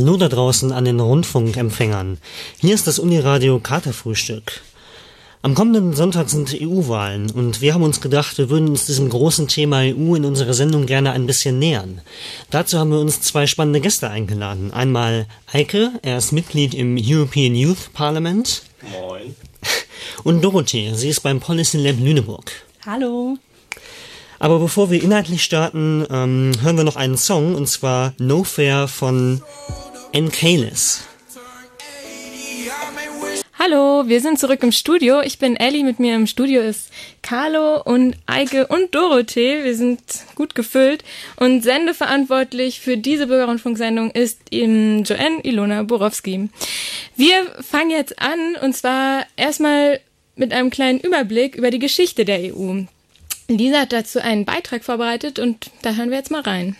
Hallo da draußen an den Rundfunkempfängern. Hier ist das Uniradio Katerfrühstück. Am kommenden Sonntag sind EU-Wahlen und wir haben uns gedacht, wir würden uns diesem großen Thema EU in unserer Sendung gerne ein bisschen nähern. Dazu haben wir uns zwei spannende Gäste eingeladen. Einmal Eike, er ist Mitglied im European Youth Parliament. Moin. Und Dorothee, sie ist beim Policy Lab Lüneburg. Hallo. Aber bevor wir inhaltlich starten, ähm, hören wir noch einen Song und zwar No Fair von Encalis. Hallo, wir sind zurück im Studio. Ich bin Ellie, mit mir im Studio ist Carlo und Eike und Dorothee. Wir sind gut gefüllt und sendeverantwortlich für diese Bürgerrundfunksendung ist eben Joanne Ilona Borowski. Wir fangen jetzt an und zwar erstmal mit einem kleinen Überblick über die Geschichte der EU. Lisa hat dazu einen Beitrag vorbereitet und da hören wir jetzt mal rein.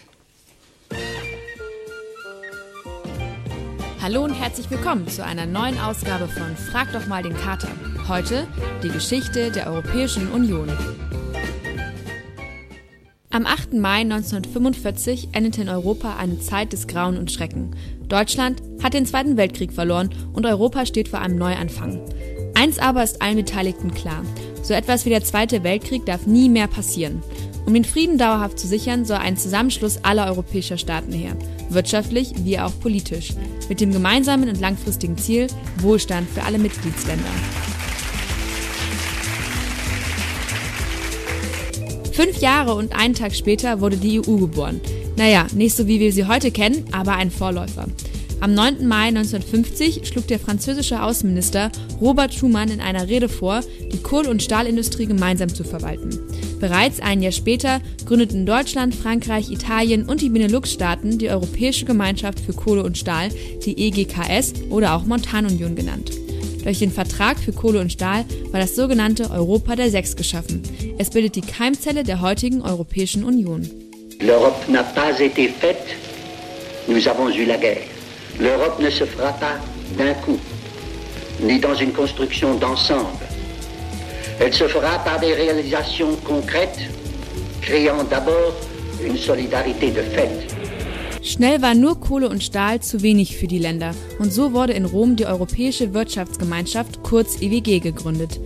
Hallo und herzlich willkommen zu einer neuen Ausgabe von Frag doch mal den Kater. Heute die Geschichte der Europäischen Union. Am 8. Mai 1945 endete in Europa eine Zeit des Grauen und Schrecken. Deutschland hat den Zweiten Weltkrieg verloren und Europa steht vor einem Neuanfang. Eins aber ist allen Beteiligten klar. So etwas wie der Zweite Weltkrieg darf nie mehr passieren. Um den Frieden dauerhaft zu sichern, soll ein Zusammenschluss aller europäischer Staaten her, wirtschaftlich wie auch politisch, mit dem gemeinsamen und langfristigen Ziel Wohlstand für alle Mitgliedsländer. Fünf Jahre und einen Tag später wurde die EU geboren. Naja, nicht so wie wir sie heute kennen, aber ein Vorläufer. Am 9. Mai 1950 schlug der französische Außenminister Robert Schuman in einer Rede vor, die Kohl- und Stahlindustrie gemeinsam zu verwalten. Bereits ein Jahr später gründeten Deutschland, Frankreich, Italien und die Benelux-Staaten die Europäische Gemeinschaft für Kohle und Stahl, die EGKS oder auch Montanunion genannt. Durch den Vertrag für Kohle und Stahl war das sogenannte Europa der Sechs geschaffen. Es bildet die Keimzelle der heutigen Europäischen Union. L'Europe n'a pas été faite, nous avons eu la guerre. L'Europe ne se fera pas d'un coup, ni dans une construction d'ensemble. Elle se fera par des réalisations concrètes, créant d'abord une solidarité de fait. Schnell war nur Kohle und Stahl zu wenig für die Länder und so wurde in Rom die Europäische Wirtschaftsgemeinschaft kurz EWG gegründet.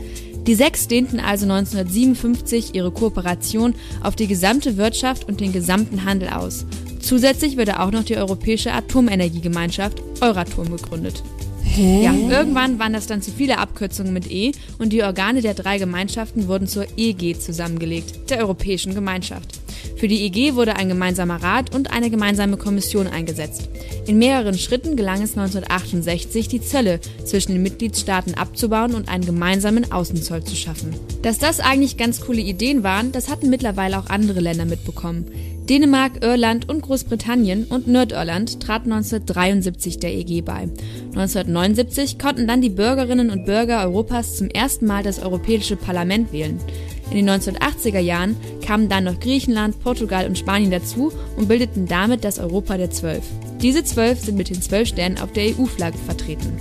Die sechs dehnten also 1957 ihre Kooperation auf die gesamte Wirtschaft und den gesamten Handel aus. Zusätzlich wurde auch noch die Europäische Atomenergiegemeinschaft Euratom gegründet. Hä? Ja, irgendwann waren das dann zu viele Abkürzungen mit E und die Organe der drei Gemeinschaften wurden zur EG zusammengelegt, der Europäischen Gemeinschaft. Für die EG wurde ein gemeinsamer Rat und eine gemeinsame Kommission eingesetzt. In mehreren Schritten gelang es 1968, die Zölle zwischen den Mitgliedstaaten abzubauen und einen gemeinsamen Außenzoll zu schaffen. Dass das eigentlich ganz coole Ideen waren, das hatten mittlerweile auch andere Länder mitbekommen. Dänemark, Irland und Großbritannien und Nordirland traten 1973 der EG bei. 1979 konnten dann die Bürgerinnen und Bürger Europas zum ersten Mal das Europäische Parlament wählen. In den 1980er Jahren kamen dann noch Griechenland, Portugal und Spanien dazu und bildeten damit das Europa der Zwölf. Diese zwölf sind mit den zwölf Sternen auf der EU-Flagge vertreten.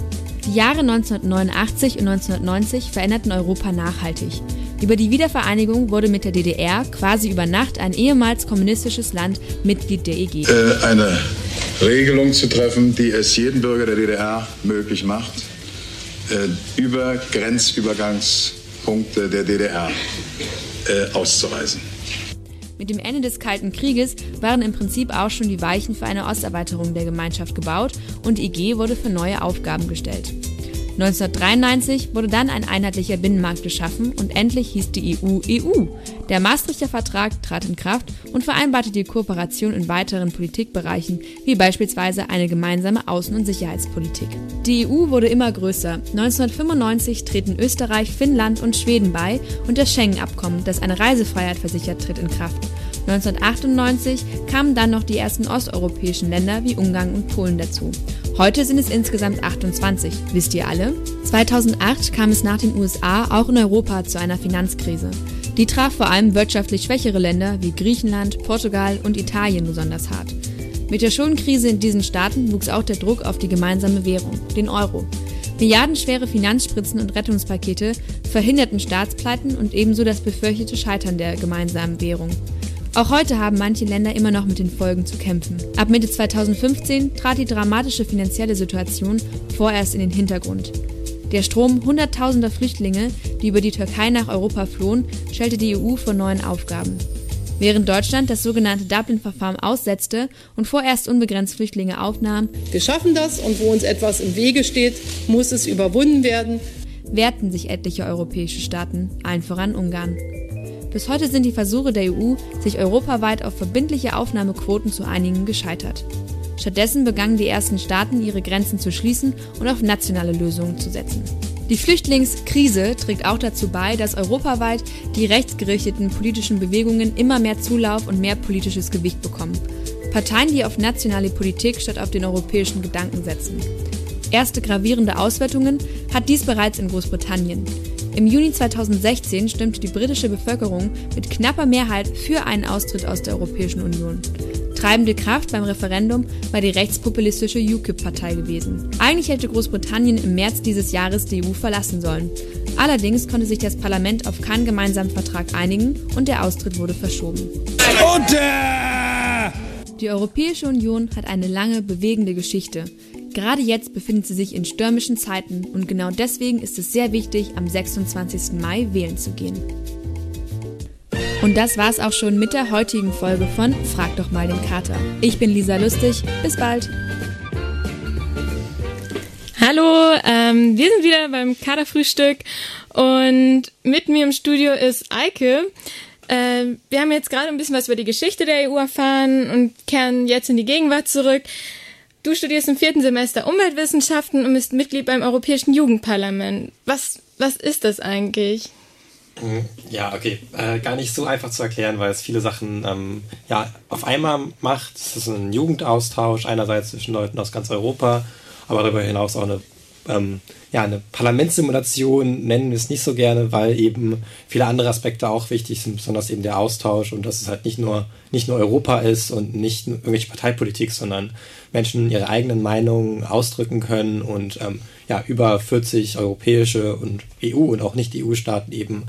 Die Jahre 1989 und 1990 veränderten Europa nachhaltig. Über die Wiedervereinigung wurde mit der DDR quasi über Nacht ein ehemals kommunistisches Land Mitglied der EG. Äh, eine Regelung zu treffen, die es jedem Bürger der DDR möglich macht, äh, über Grenzübergangspunkte der DDR äh, auszureisen. Mit dem Ende des Kalten Krieges waren im Prinzip auch schon die Weichen für eine Osterweiterung der Gemeinschaft gebaut und die EG wurde für neue Aufgaben gestellt. 1993 wurde dann ein einheitlicher Binnenmarkt geschaffen und endlich hieß die EU EU. Der Maastrichter Vertrag trat in Kraft und vereinbarte die Kooperation in weiteren Politikbereichen, wie beispielsweise eine gemeinsame Außen- und Sicherheitspolitik. Die EU wurde immer größer. 1995 treten Österreich, Finnland und Schweden bei und das Schengen-Abkommen, das eine Reisefreiheit versichert, tritt in Kraft. 1998 kamen dann noch die ersten osteuropäischen Länder wie Ungarn und Polen dazu. Heute sind es insgesamt 28. Wisst ihr alle? 2008 kam es nach den USA auch in Europa zu einer Finanzkrise. Die traf vor allem wirtschaftlich schwächere Länder wie Griechenland, Portugal und Italien besonders hart. Mit der Schuldenkrise in diesen Staaten wuchs auch der Druck auf die gemeinsame Währung, den Euro. Milliardenschwere Finanzspritzen und Rettungspakete verhinderten Staatspleiten und ebenso das befürchtete Scheitern der gemeinsamen Währung. Auch heute haben manche Länder immer noch mit den Folgen zu kämpfen. Ab Mitte 2015 trat die dramatische finanzielle Situation vorerst in den Hintergrund. Der Strom hunderttausender Flüchtlinge, die über die Türkei nach Europa flohen, stellte die EU vor neuen Aufgaben. Während Deutschland das sogenannte Dublin-Verfahren aussetzte und vorerst unbegrenzt Flüchtlinge aufnahm, wir schaffen das und wo uns etwas im Wege steht, muss es überwunden werden, wehrten sich etliche europäische Staaten, allen voran Ungarn. Bis heute sind die Versuche der EU, sich europaweit auf verbindliche Aufnahmequoten zu einigen, gescheitert. Stattdessen begannen die ersten Staaten, ihre Grenzen zu schließen und auf nationale Lösungen zu setzen. Die Flüchtlingskrise trägt auch dazu bei, dass europaweit die rechtsgerichteten politischen Bewegungen immer mehr Zulauf und mehr politisches Gewicht bekommen. Parteien, die auf nationale Politik statt auf den europäischen Gedanken setzen. Erste gravierende Auswertungen hat dies bereits in Großbritannien. Im Juni 2016 stimmte die britische Bevölkerung mit knapper Mehrheit für einen Austritt aus der Europäischen Union. Treibende Kraft beim Referendum war die rechtspopulistische UKIP-Partei gewesen. Eigentlich hätte Großbritannien im März dieses Jahres die EU verlassen sollen. Allerdings konnte sich das Parlament auf keinen gemeinsamen Vertrag einigen und der Austritt wurde verschoben. Die Europäische Union hat eine lange, bewegende Geschichte. Gerade jetzt befindet sie sich in stürmischen Zeiten und genau deswegen ist es sehr wichtig, am 26. Mai wählen zu gehen. Und das war's auch schon mit der heutigen Folge von Frag doch mal den Kater. Ich bin Lisa Lustig. Bis bald. Hallo, ähm, wir sind wieder beim Katerfrühstück und mit mir im Studio ist Eike. Äh, wir haben jetzt gerade ein bisschen was über die Geschichte der EU erfahren und kehren jetzt in die Gegenwart zurück. Du studierst im vierten Semester Umweltwissenschaften und bist Mitglied beim Europäischen Jugendparlament. Was, was ist das eigentlich? Mhm. Ja, okay. Äh, gar nicht so einfach zu erklären, weil es viele Sachen ähm, ja, auf einmal macht. Es ist ein Jugendaustausch, einerseits zwischen Leuten aus ganz Europa, aber darüber hinaus auch eine, ähm, ja, eine Parlamentssimulation, nennen wir es nicht so gerne, weil eben viele andere Aspekte auch wichtig sind, besonders eben der Austausch und dass es halt nicht nur, nicht nur Europa ist und nicht irgendwelche Parteipolitik, sondern Menschen ihre eigenen Meinungen ausdrücken können und ähm, ja, über 40 europäische und EU und auch nicht EU-Staaten eben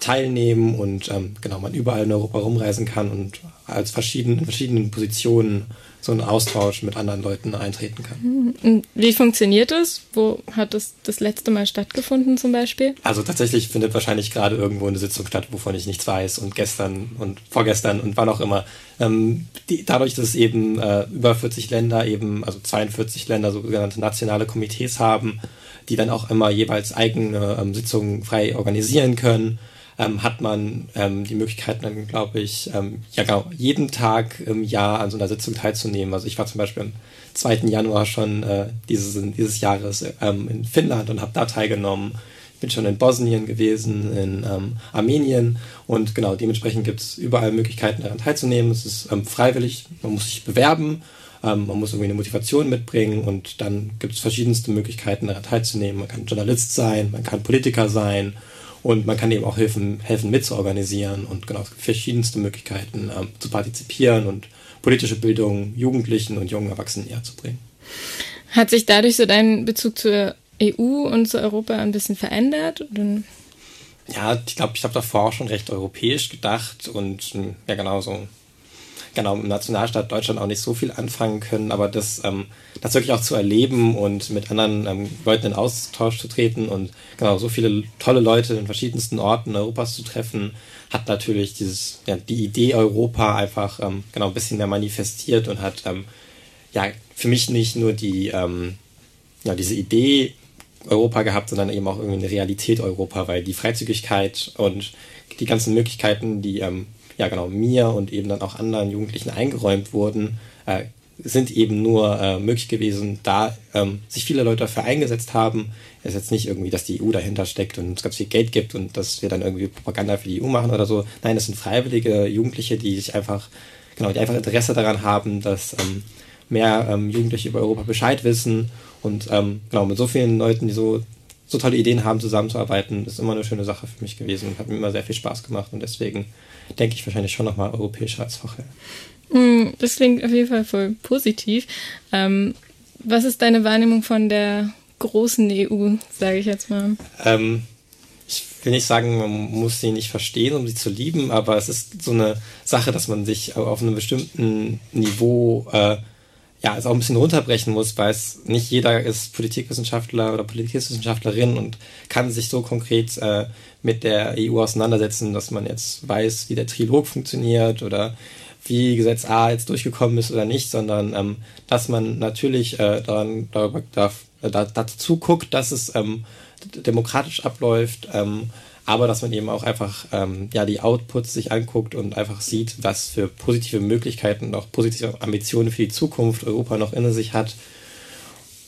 teilnehmen und ähm, genau man überall in Europa rumreisen kann und als verschieden, in verschiedenen Positionen so einen Austausch mit anderen Leuten eintreten kann. Mhm. Wie funktioniert das? Wo hat das das letzte Mal stattgefunden zum Beispiel? Also tatsächlich findet wahrscheinlich gerade irgendwo eine Sitzung statt, wovon ich nichts weiß und gestern und vorgestern und wann auch immer. Ähm, die, dadurch, dass es eben äh, über 40 Länder eben, also 42 Länder sogenannte nationale Komitees haben, die dann auch immer jeweils eigene ähm, Sitzungen frei organisieren können, ähm, hat man ähm, die Möglichkeit, dann glaube ich, ähm, ja genau, jeden Tag im Jahr an so einer Sitzung teilzunehmen. Also ich war zum Beispiel am 2. Januar schon äh, dieses, dieses Jahres ähm, in Finnland und habe da teilgenommen. Ich bin schon in Bosnien gewesen, in ähm, Armenien und genau, dementsprechend gibt es überall Möglichkeiten daran teilzunehmen. Es ist ähm, freiwillig, man muss sich bewerben, ähm, man muss irgendwie eine Motivation mitbringen und dann gibt es verschiedenste Möglichkeiten daran teilzunehmen. Man kann Journalist sein, man kann Politiker sein und man kann eben auch helfen, helfen mitzuorganisieren und genau, verschiedenste Möglichkeiten ähm, zu partizipieren und politische Bildung Jugendlichen und jungen Erwachsenen näher zu bringen. Hat sich dadurch so dein Bezug zur EU und zu Europa ein bisschen verändert? Oder? Ja, ich glaube, ich habe davor auch schon recht europäisch gedacht und ja genau so genau im Nationalstaat Deutschland auch nicht so viel anfangen können, aber das, ähm, das wirklich auch zu erleben und mit anderen ähm, Leuten in Austausch zu treten und genau so viele tolle Leute in verschiedensten Orten Europas zu treffen, hat natürlich dieses, ja, die Idee Europa einfach ähm, genau ein bisschen mehr manifestiert und hat ähm, ja für mich nicht nur die, ähm, ja, diese Idee Europa gehabt, sondern eben auch irgendwie eine Realität Europa, weil die Freizügigkeit und die ganzen Möglichkeiten, die ähm, ja genau mir und eben dann auch anderen Jugendlichen eingeräumt wurden, äh, sind eben nur äh, möglich gewesen, da ähm, sich viele Leute dafür eingesetzt haben. Es ist jetzt nicht irgendwie, dass die EU dahinter steckt und es ganz viel Geld gibt und dass wir dann irgendwie Propaganda für die EU machen oder so. Nein, es sind freiwillige Jugendliche, die sich einfach, genau, die einfach Interesse daran haben, dass ähm, mehr ähm, Jugendliche über Europa Bescheid wissen und ähm, genau mit so vielen Leuten, die so so tolle Ideen haben, zusammenzuarbeiten, ist immer eine schöne Sache für mich gewesen und hat mir immer sehr viel Spaß gemacht und deswegen denke ich wahrscheinlich schon nochmal europäischer als vorher. Hm, das klingt auf jeden Fall voll positiv. Ähm, was ist deine Wahrnehmung von der großen EU, sage ich jetzt mal? Ähm, ich will nicht sagen, man muss sie nicht verstehen, um sie zu lieben, aber es ist so eine Sache, dass man sich auf einem bestimmten Niveau äh, ja, es auch ein bisschen runterbrechen muss, weil es nicht jeder ist Politikwissenschaftler oder Politikwissenschaftlerin und kann sich so konkret äh, mit der EU auseinandersetzen, dass man jetzt weiß, wie der Trilog funktioniert oder wie Gesetz A jetzt durchgekommen ist oder nicht, sondern ähm, dass man natürlich äh, daran, darüber, darf, äh, dazu guckt, dass es ähm, demokratisch abläuft, ähm, aber dass man eben auch einfach ähm, ja die Outputs sich anguckt und einfach sieht, was für positive Möglichkeiten und auch positive Ambitionen für die Zukunft Europa noch in sich hat.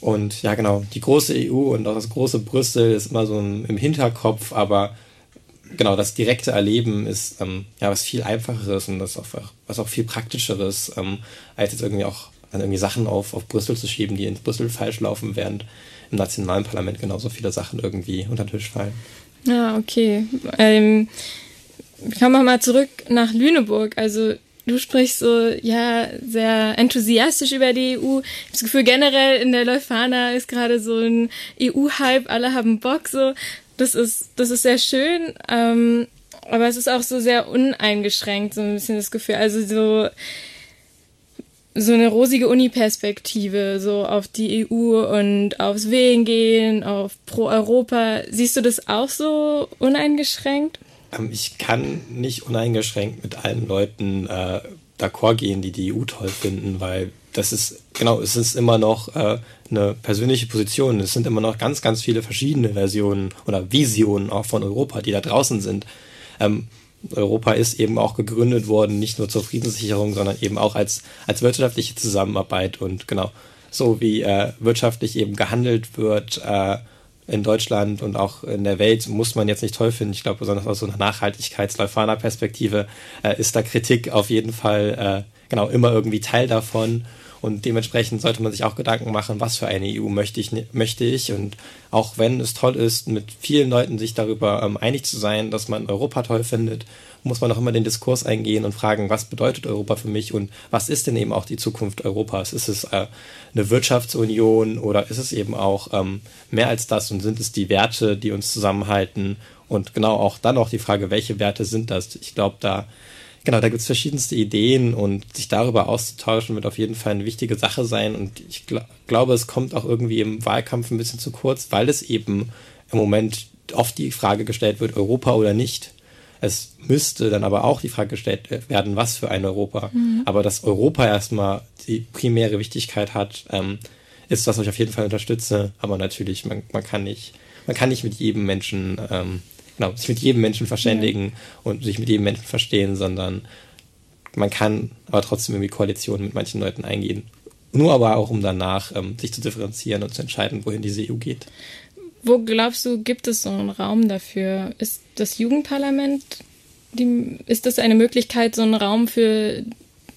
Und ja, genau, die große EU und auch das große Brüssel ist immer so im Hinterkopf, aber genau, das direkte Erleben ist ähm, ja was viel einfacheres und das auch, was auch viel praktischeres, ähm, als jetzt irgendwie auch dann irgendwie Sachen auf, auf Brüssel zu schieben, die in Brüssel falsch laufen, während im nationalen Parlament genauso viele Sachen irgendwie unter den Tisch fallen. Ja, okay. Ähm, kommen wir mal zurück nach Lüneburg. Also du sprichst so, ja, sehr enthusiastisch über die EU. Ich habe das Gefühl, generell in der Leuphana ist gerade so ein EU-Hype, alle haben Bock so das ist, das ist sehr schön, ähm, aber es ist auch so sehr uneingeschränkt, so ein bisschen das Gefühl. Also so, so eine rosige Uni-Perspektive, so auf die EU und aufs Wählen gehen, auf Pro-Europa. Siehst du das auch so uneingeschränkt? Ähm, ich kann nicht uneingeschränkt mit allen Leuten äh, d'accord gehen, die die EU toll finden, weil das ist, genau, es ist immer noch äh, eine persönliche Position. Es sind immer noch ganz, ganz viele verschiedene Versionen oder Visionen auch von Europa, die da draußen sind. Ähm, Europa ist eben auch gegründet worden, nicht nur zur Friedenssicherung, sondern eben auch als, als wirtschaftliche Zusammenarbeit und genau, so wie äh, wirtschaftlich eben gehandelt wird äh, in Deutschland und auch in der Welt, muss man jetzt nicht toll finden. Ich glaube, besonders aus so einer Nachhaltigkeits-Leuphana-Perspektive äh, ist da Kritik auf jeden Fall äh, genau immer irgendwie Teil davon. Und dementsprechend sollte man sich auch Gedanken machen, was für eine EU möchte ich, möchte ich. Und auch wenn es toll ist, mit vielen Leuten sich darüber ähm, einig zu sein, dass man Europa toll findet, muss man auch immer den Diskurs eingehen und fragen, was bedeutet Europa für mich und was ist denn eben auch die Zukunft Europas? Ist es äh, eine Wirtschaftsunion oder ist es eben auch ähm, mehr als das und sind es die Werte, die uns zusammenhalten? Und genau auch dann auch die Frage, welche Werte sind das? Ich glaube, da Genau, da gibt es verschiedenste Ideen und sich darüber auszutauschen wird auf jeden Fall eine wichtige Sache sein. Und ich gl glaube, es kommt auch irgendwie im Wahlkampf ein bisschen zu kurz, weil es eben im Moment oft die Frage gestellt wird, Europa oder nicht. Es müsste dann aber auch die Frage gestellt werden, was für ein Europa. Mhm. Aber dass Europa erstmal die primäre Wichtigkeit hat, ähm, ist, was ich auf jeden Fall unterstütze. Aber natürlich, man, man kann nicht, man kann nicht mit jedem Menschen ähm, genau, sich mit jedem Menschen verständigen ja. und sich mit jedem Menschen verstehen, sondern man kann aber trotzdem irgendwie Koalitionen mit manchen Leuten eingehen. Nur aber auch, um danach ähm, sich zu differenzieren und zu entscheiden, wohin diese EU geht. Wo glaubst du, gibt es so einen Raum dafür? Ist das Jugendparlament, die, ist das eine Möglichkeit, so einen Raum für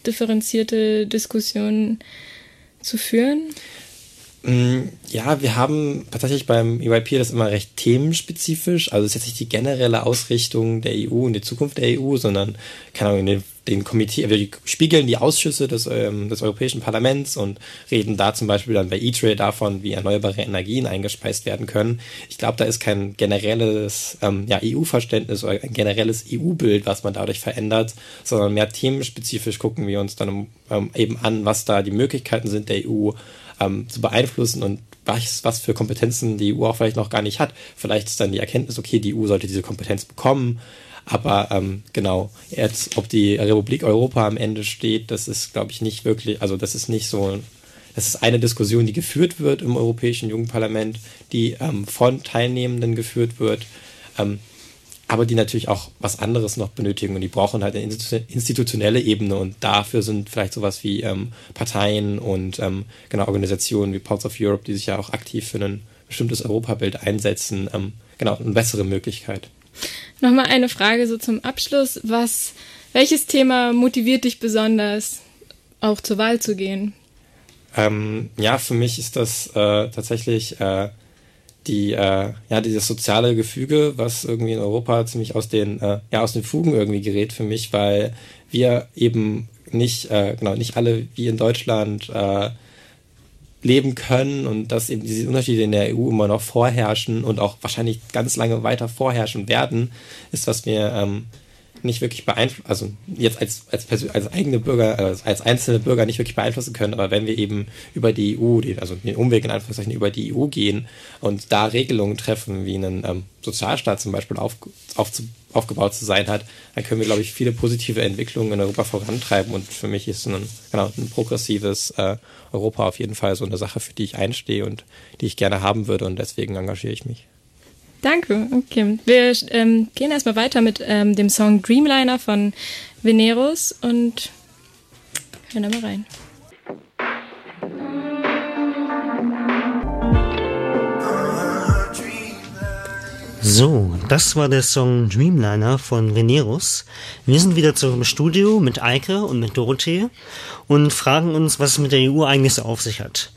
differenzierte Diskussionen zu führen? Mm, ja, wir haben tatsächlich beim EYP das immer recht themenspezifisch. Also es ist jetzt nicht die generelle Ausrichtung der EU und die Zukunft der EU, sondern, keine Ahnung, den, den Komitee, wir spiegeln die Ausschüsse des, ähm, des Europäischen Parlaments und reden da zum Beispiel dann bei E-Trade davon, wie erneuerbare Energien eingespeist werden können. Ich glaube, da ist kein generelles ähm, ja, EU-Verständnis oder ein generelles EU-Bild, was man dadurch verändert, sondern mehr themenspezifisch gucken wir uns dann ähm, eben an, was da die Möglichkeiten sind der EU ähm, zu beeinflussen und was, was für Kompetenzen die EU auch vielleicht noch gar nicht hat. Vielleicht ist dann die Erkenntnis, okay, die EU sollte diese Kompetenz bekommen. Aber ähm, genau, jetzt, ob die Republik Europa am Ende steht, das ist, glaube ich, nicht wirklich, also das ist nicht so, das ist eine Diskussion, die geführt wird im Europäischen Jugendparlament, die ähm, von Teilnehmenden geführt wird. Ähm, aber die natürlich auch was anderes noch benötigen und die brauchen halt eine institutionelle Ebene und dafür sind vielleicht sowas wie ähm, Parteien und ähm, genau Organisationen wie Pulse of Europe, die sich ja auch aktiv für ein bestimmtes Europabild einsetzen, ähm, genau eine bessere Möglichkeit. Nochmal eine Frage so zum Abschluss. Was, welches Thema motiviert dich besonders, auch zur Wahl zu gehen? Ähm, ja, für mich ist das äh, tatsächlich äh, die, äh, ja, dieses soziale Gefüge, was irgendwie in Europa ziemlich aus den, äh, ja, aus den Fugen irgendwie gerät für mich, weil wir eben nicht, äh, genau, nicht alle wie in Deutschland äh, leben können und dass eben diese Unterschiede in der EU immer noch vorherrschen und auch wahrscheinlich ganz lange weiter vorherrschen werden, ist, was mir ähm, nicht wirklich beeinflussen, also jetzt als, als, als eigene Bürger, äh, als einzelne Bürger nicht wirklich beeinflussen können, aber wenn wir eben über die EU, also den Umweg in Anführungszeichen über die EU gehen und da Regelungen treffen, wie einen ähm, Sozialstaat zum Beispiel auf, auf, aufgebaut zu sein hat, dann können wir, glaube ich, viele positive Entwicklungen in Europa vorantreiben und für mich ist ein, genau, ein progressives äh, Europa auf jeden Fall so eine Sache, für die ich einstehe und die ich gerne haben würde und deswegen engagiere ich mich. Danke. Okay. Wir ähm, gehen erstmal weiter mit ähm, dem Song Dreamliner von Veneros und hören da mal rein. So, das war der Song Dreamliner von Veneros. Wir sind wieder zurück im Studio mit Eike und mit Dorothee und fragen uns, was es mit der EU eigentlich so auf sich hat.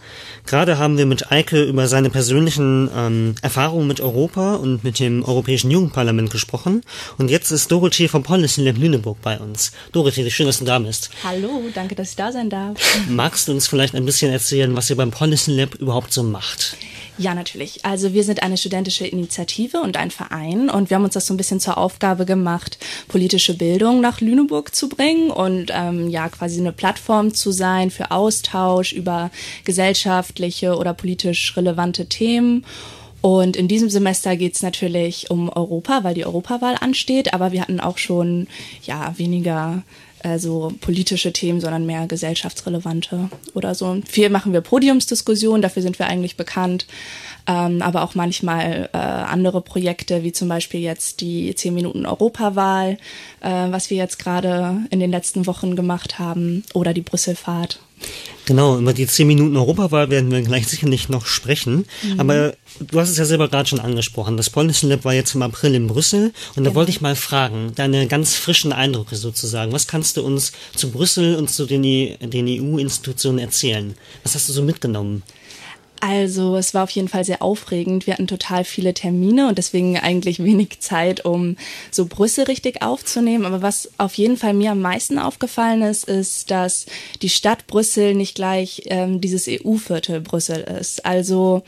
Gerade haben wir mit Eike über seine persönlichen ähm, Erfahrungen mit Europa und mit dem Europäischen Jugendparlament gesprochen. Und jetzt ist Dorothee vom Policy Lab Lüneburg bei uns. Dorothee, schön, dass du da bist. Hallo, danke, dass ich da sein darf. Magst du uns vielleicht ein bisschen erzählen, was ihr beim Policy Lab überhaupt so macht? Ja, natürlich. Also wir sind eine studentische Initiative und ein Verein und wir haben uns das so ein bisschen zur Aufgabe gemacht, politische Bildung nach Lüneburg zu bringen und ähm, ja quasi eine Plattform zu sein für Austausch über gesellschaftliche oder politisch relevante Themen. Und in diesem Semester geht es natürlich um Europa, weil die Europawahl ansteht, aber wir hatten auch schon ja weniger äh, so politische Themen, sondern mehr gesellschaftsrelevante oder so. Viel machen wir Podiumsdiskussionen, dafür sind wir eigentlich bekannt. Ähm, aber auch manchmal äh, andere Projekte, wie zum Beispiel jetzt die 10 Minuten Europawahl, äh, was wir jetzt gerade in den letzten Wochen gemacht haben, oder die Brüsselfahrt. Genau, über die 10 Minuten Europawahl werden wir gleich sicherlich noch sprechen. Mhm. Aber du hast es ja selber gerade schon angesprochen. Das Policy Lab war jetzt im April in Brüssel. Und da genau. wollte ich mal fragen, deine ganz frischen Eindrücke sozusagen. Was kannst du uns zu Brüssel und zu den, den EU-Institutionen erzählen? Was hast du so mitgenommen? Also es war auf jeden Fall sehr aufregend. Wir hatten total viele Termine und deswegen eigentlich wenig Zeit, um so Brüssel richtig aufzunehmen. Aber was auf jeden Fall mir am meisten aufgefallen ist, ist, dass die Stadt Brüssel nicht gleich ähm, dieses EU-Viertel Brüssel ist. Also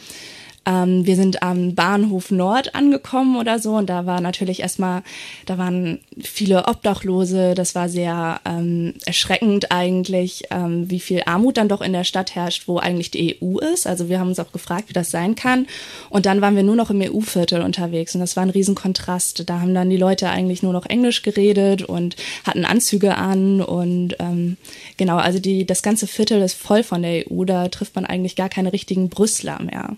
ähm, wir sind am Bahnhof Nord angekommen oder so und da war natürlich erstmal, da waren viele Obdachlose. Das war sehr ähm, erschreckend eigentlich, ähm, wie viel Armut dann doch in der Stadt herrscht, wo eigentlich die EU ist. Also wir haben uns auch gefragt, wie das sein kann. Und dann waren wir nur noch im EU-Viertel unterwegs und das war ein Riesenkontrast. Da haben dann die Leute eigentlich nur noch Englisch geredet und hatten Anzüge an und ähm, genau, also die, das ganze Viertel ist voll von der EU. Da trifft man eigentlich gar keine richtigen Brüsseler mehr.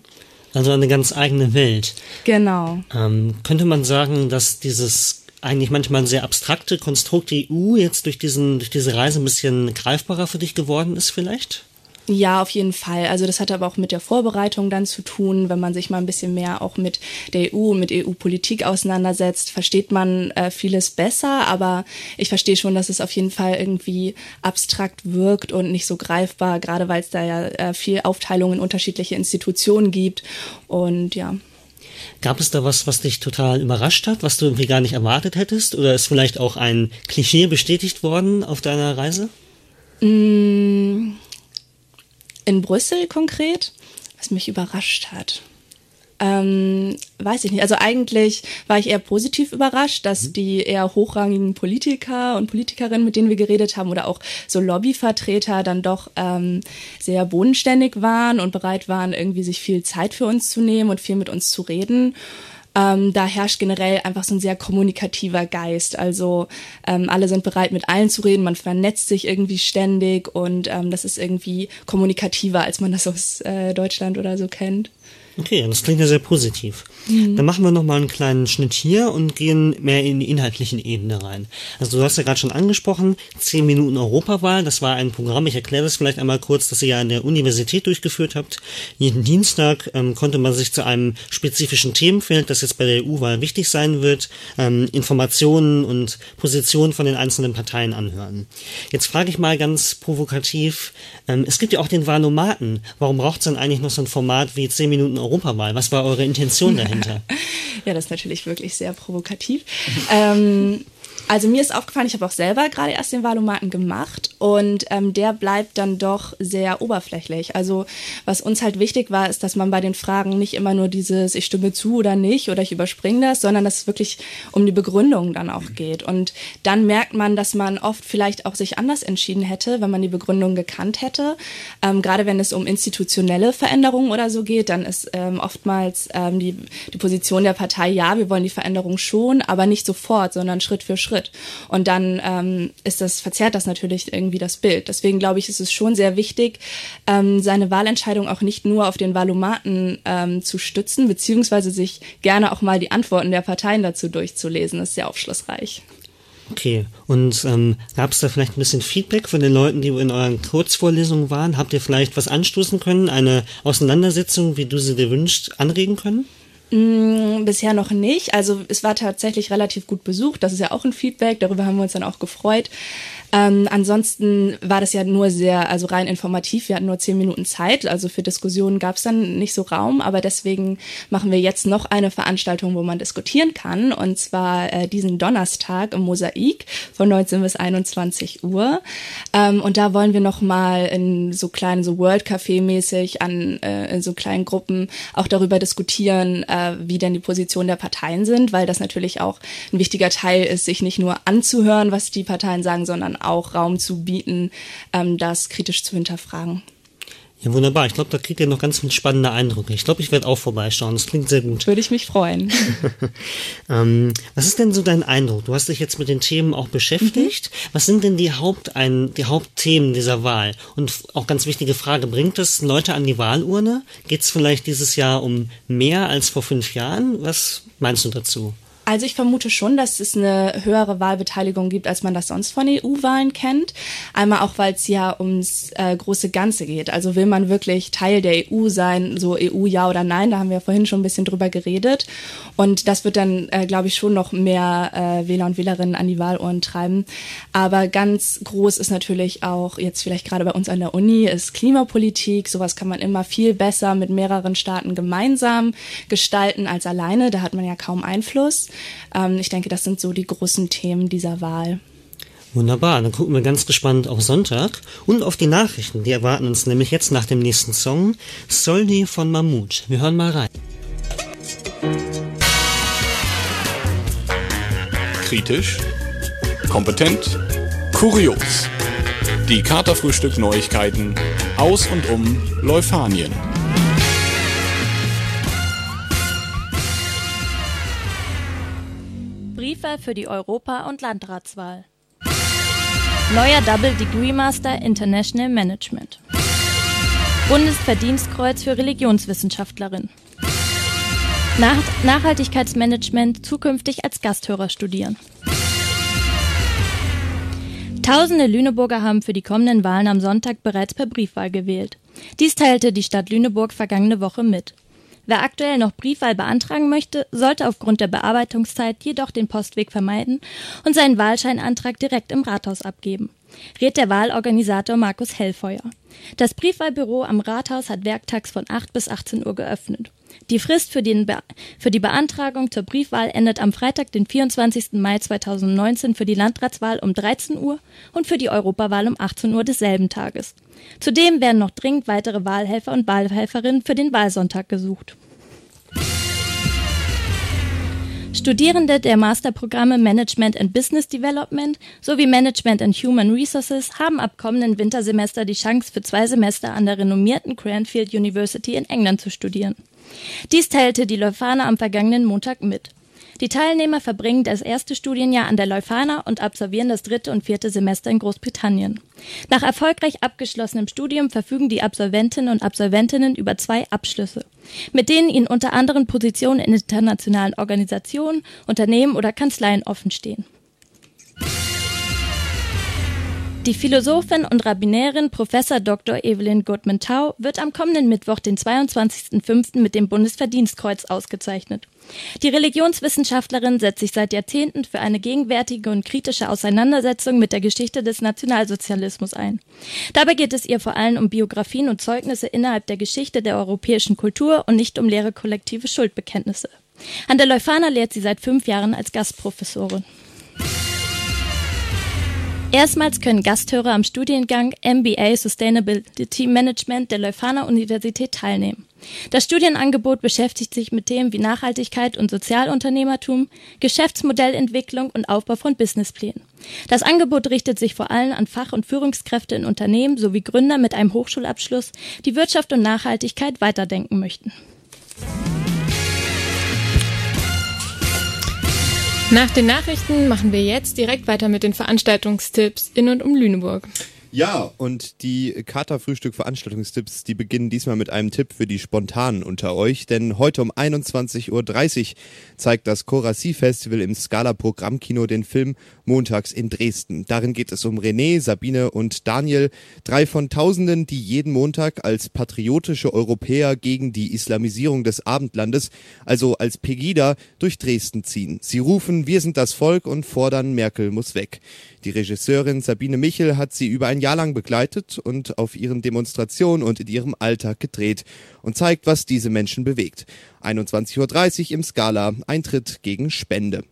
Also eine ganz eigene Welt. Genau. Ähm, könnte man sagen, dass dieses eigentlich manchmal sehr abstrakte Konstrukt EU jetzt durch diesen, durch diese Reise ein bisschen greifbarer für dich geworden ist vielleicht? Ja, auf jeden Fall. Also das hat aber auch mit der Vorbereitung dann zu tun. Wenn man sich mal ein bisschen mehr auch mit der EU, mit EU-Politik auseinandersetzt, versteht man äh, vieles besser. Aber ich verstehe schon, dass es auf jeden Fall irgendwie abstrakt wirkt und nicht so greifbar, gerade weil es da ja äh, viel Aufteilung in unterschiedliche Institutionen gibt. Und ja. Gab es da was, was dich total überrascht hat, was du irgendwie gar nicht erwartet hättest? Oder ist vielleicht auch ein Klischee bestätigt worden auf deiner Reise? Mmh in Brüssel konkret, was mich überrascht hat. Ähm, weiß ich nicht. Also eigentlich war ich eher positiv überrascht, dass mhm. die eher hochrangigen Politiker und Politikerinnen, mit denen wir geredet haben, oder auch so Lobbyvertreter dann doch ähm, sehr bodenständig waren und bereit waren, irgendwie sich viel Zeit für uns zu nehmen und viel mit uns zu reden. Ähm, da herrscht generell einfach so ein sehr kommunikativer Geist. Also ähm, alle sind bereit, mit allen zu reden, man vernetzt sich irgendwie ständig und ähm, das ist irgendwie kommunikativer, als man das aus äh, Deutschland oder so kennt. Okay, das klingt ja sehr positiv. Mhm. Dann machen wir nochmal einen kleinen Schnitt hier und gehen mehr in die inhaltlichen Ebene rein. Also du hast ja gerade schon angesprochen, 10 Minuten Europawahl, das war ein Programm, ich erkläre das vielleicht einmal kurz, das ihr ja an der Universität durchgeführt habt. Jeden Dienstag ähm, konnte man sich zu einem spezifischen Themenfeld, das jetzt bei der EU-Wahl wichtig sein wird, ähm, Informationen und Positionen von den einzelnen Parteien anhören. Jetzt frage ich mal ganz provokativ, ähm, es gibt ja auch den Wahlomaten. Warum braucht es dann eigentlich noch so ein Format wie 10 Minuten Europawahl? Europawahl. Was war eure Intention dahinter? ja, das ist natürlich wirklich sehr provokativ. ähm, also mir ist aufgefallen, ich habe auch selber gerade erst den Valomaten gemacht und ähm, der bleibt dann doch sehr oberflächlich. Also was uns halt wichtig war, ist, dass man bei den Fragen nicht immer nur dieses ich stimme zu oder nicht oder ich überspringe das, sondern dass es wirklich um die Begründung dann auch geht. Und dann merkt man, dass man oft vielleicht auch sich anders entschieden hätte, wenn man die Begründung gekannt hätte. Ähm, gerade wenn es um institutionelle Veränderungen oder so geht, dann ist ähm, oftmals ähm, die, die Position der Partei, ja, wir wollen die Veränderung schon, aber nicht sofort, sondern Schritt für Schritt. Schritt. Und dann ähm, ist das, verzerrt das natürlich irgendwie das Bild. Deswegen glaube ich, ist es schon sehr wichtig, ähm, seine Wahlentscheidung auch nicht nur auf den Wahlomaten ähm, zu stützen, beziehungsweise sich gerne auch mal die Antworten der Parteien dazu durchzulesen. Das ist sehr aufschlussreich. Okay, und ähm, gab es da vielleicht ein bisschen Feedback von den Leuten, die in euren Kurzvorlesungen waren? Habt ihr vielleicht was anstoßen können, eine Auseinandersetzung, wie du sie dir wünschst, anregen können? Mm, bisher noch nicht. Also es war tatsächlich relativ gut besucht. Das ist ja auch ein Feedback. Darüber haben wir uns dann auch gefreut. Ähm, ansonsten war das ja nur sehr, also rein informativ. Wir hatten nur zehn Minuten Zeit, also für Diskussionen gab es dann nicht so Raum, aber deswegen machen wir jetzt noch eine Veranstaltung, wo man diskutieren kann, und zwar äh, diesen Donnerstag im Mosaik von 19 bis 21 Uhr. Ähm, und da wollen wir noch mal in so kleinen, so World Café mäßig an äh, in so kleinen Gruppen auch darüber diskutieren, äh, wie denn die Positionen der Parteien sind, weil das natürlich auch ein wichtiger Teil ist, sich nicht nur anzuhören, was die Parteien sagen, sondern auch Raum zu bieten, ähm, das kritisch zu hinterfragen. Ja, wunderbar. Ich glaube, da kriegt ihr noch ganz viele spannende Eindrücke. Ich glaube, ich werde auch vorbeischauen. Das klingt sehr gut. Würde ich mich freuen. ähm, was ist denn so dein Eindruck? Du hast dich jetzt mit den Themen auch beschäftigt. Mhm. Was sind denn die, Hauptein die Hauptthemen dieser Wahl? Und auch ganz wichtige Frage, bringt es Leute an die Wahlurne? Geht es vielleicht dieses Jahr um mehr als vor fünf Jahren? Was meinst du dazu? Also ich vermute schon, dass es eine höhere Wahlbeteiligung gibt, als man das sonst von EU-Wahlen kennt. Einmal auch, weil es ja ums äh, große Ganze geht. Also will man wirklich Teil der EU sein, so EU ja oder nein, da haben wir vorhin schon ein bisschen drüber geredet. Und das wird dann, äh, glaube ich, schon noch mehr äh, Wähler und Wählerinnen an die Wahluhren treiben. Aber ganz groß ist natürlich auch jetzt vielleicht gerade bei uns an der Uni, ist Klimapolitik. Sowas kann man immer viel besser mit mehreren Staaten gemeinsam gestalten als alleine. Da hat man ja kaum Einfluss. Ähm, ich denke, das sind so die großen Themen dieser Wahl. Wunderbar, dann gucken wir ganz gespannt auf Sonntag und auf die Nachrichten. Die erwarten uns nämlich jetzt nach dem nächsten Song Soldi von Mammut. Wir hören mal rein. Kritisch, kompetent, kurios. Die Katerfrühstück Neuigkeiten aus und um Leufanien. Briefwahl für die Europa- und Landratswahl. Neuer Double Degree Master International Management. Bundesverdienstkreuz für Religionswissenschaftlerin. Nach Nachhaltigkeitsmanagement zukünftig als Gasthörer studieren. Tausende Lüneburger haben für die kommenden Wahlen am Sonntag bereits per Briefwahl gewählt. Dies teilte die Stadt Lüneburg vergangene Woche mit. Wer aktuell noch Briefwahl beantragen möchte, sollte aufgrund der Bearbeitungszeit jedoch den Postweg vermeiden und seinen Wahlscheinantrag direkt im Rathaus abgeben, rät der Wahlorganisator Markus Hellfeuer. Das Briefwahlbüro am Rathaus hat werktags von 8 bis 18 Uhr geöffnet. Die Frist für, für, die Beantragung zur Briefwahl endet am Freitag, den 24. Mai 2019 für die Landratswahl um 13 Uhr und für die Europawahl um 18 Uhr desselben Tages. Zudem werden noch dringend weitere Wahlhelfer und Wahlhelferinnen für den Wahlsonntag gesucht. Studierende der Masterprogramme Management and Business Development sowie Management and Human Resources haben ab kommenden Wintersemester die Chance, für zwei Semester an der renommierten Cranfield University in England zu studieren. Dies teilte die Leuphana am vergangenen Montag mit. Die Teilnehmer verbringen das erste Studienjahr an der Leuphana und absolvieren das dritte und vierte Semester in Großbritannien. Nach erfolgreich abgeschlossenem Studium verfügen die Absolventinnen und Absolventinnen über zwei Abschlüsse, mit denen ihnen unter anderem Positionen in internationalen Organisationen, Unternehmen oder Kanzleien offenstehen. Die Philosophin und Rabbinerin Professor Dr. Evelyn Goodman-Tau wird am kommenden Mittwoch, den 22.05. mit dem Bundesverdienstkreuz ausgezeichnet. Die Religionswissenschaftlerin setzt sich seit Jahrzehnten für eine gegenwärtige und kritische Auseinandersetzung mit der Geschichte des Nationalsozialismus ein. Dabei geht es ihr vor allem um Biografien und Zeugnisse innerhalb der Geschichte der europäischen Kultur und nicht um leere kollektive Schuldbekenntnisse. An der Leuphana lehrt sie seit fünf Jahren als Gastprofessorin. Erstmals können Gasthörer am Studiengang MBA Sustainability Management der Leuphana Universität teilnehmen. Das Studienangebot beschäftigt sich mit Themen wie Nachhaltigkeit und Sozialunternehmertum, Geschäftsmodellentwicklung und Aufbau von Businessplänen. Das Angebot richtet sich vor allem an Fach- und Führungskräfte in Unternehmen sowie Gründer mit einem Hochschulabschluss, die Wirtschaft und Nachhaltigkeit weiterdenken möchten. Nach den Nachrichten machen wir jetzt direkt weiter mit den Veranstaltungstipps in und um Lüneburg. Ja, und die Kater-Frühstück-Veranstaltungstipps, die beginnen diesmal mit einem Tipp für die Spontanen unter euch, denn heute um 21.30 Uhr zeigt das Corasi Festival im Scala Programmkino den Film Montags in Dresden. Darin geht es um René, Sabine und Daniel, drei von Tausenden, die jeden Montag als patriotische Europäer gegen die Islamisierung des Abendlandes, also als Pegida, durch Dresden ziehen. Sie rufen, wir sind das Volk und fordern, Merkel muss weg. Die Regisseurin Sabine Michel hat sie über ein Jahr lang begleitet und auf ihren Demonstrationen und in ihrem Alltag gedreht und zeigt, was diese Menschen bewegt. 21.30 Uhr im Skala, Eintritt gegen Spende.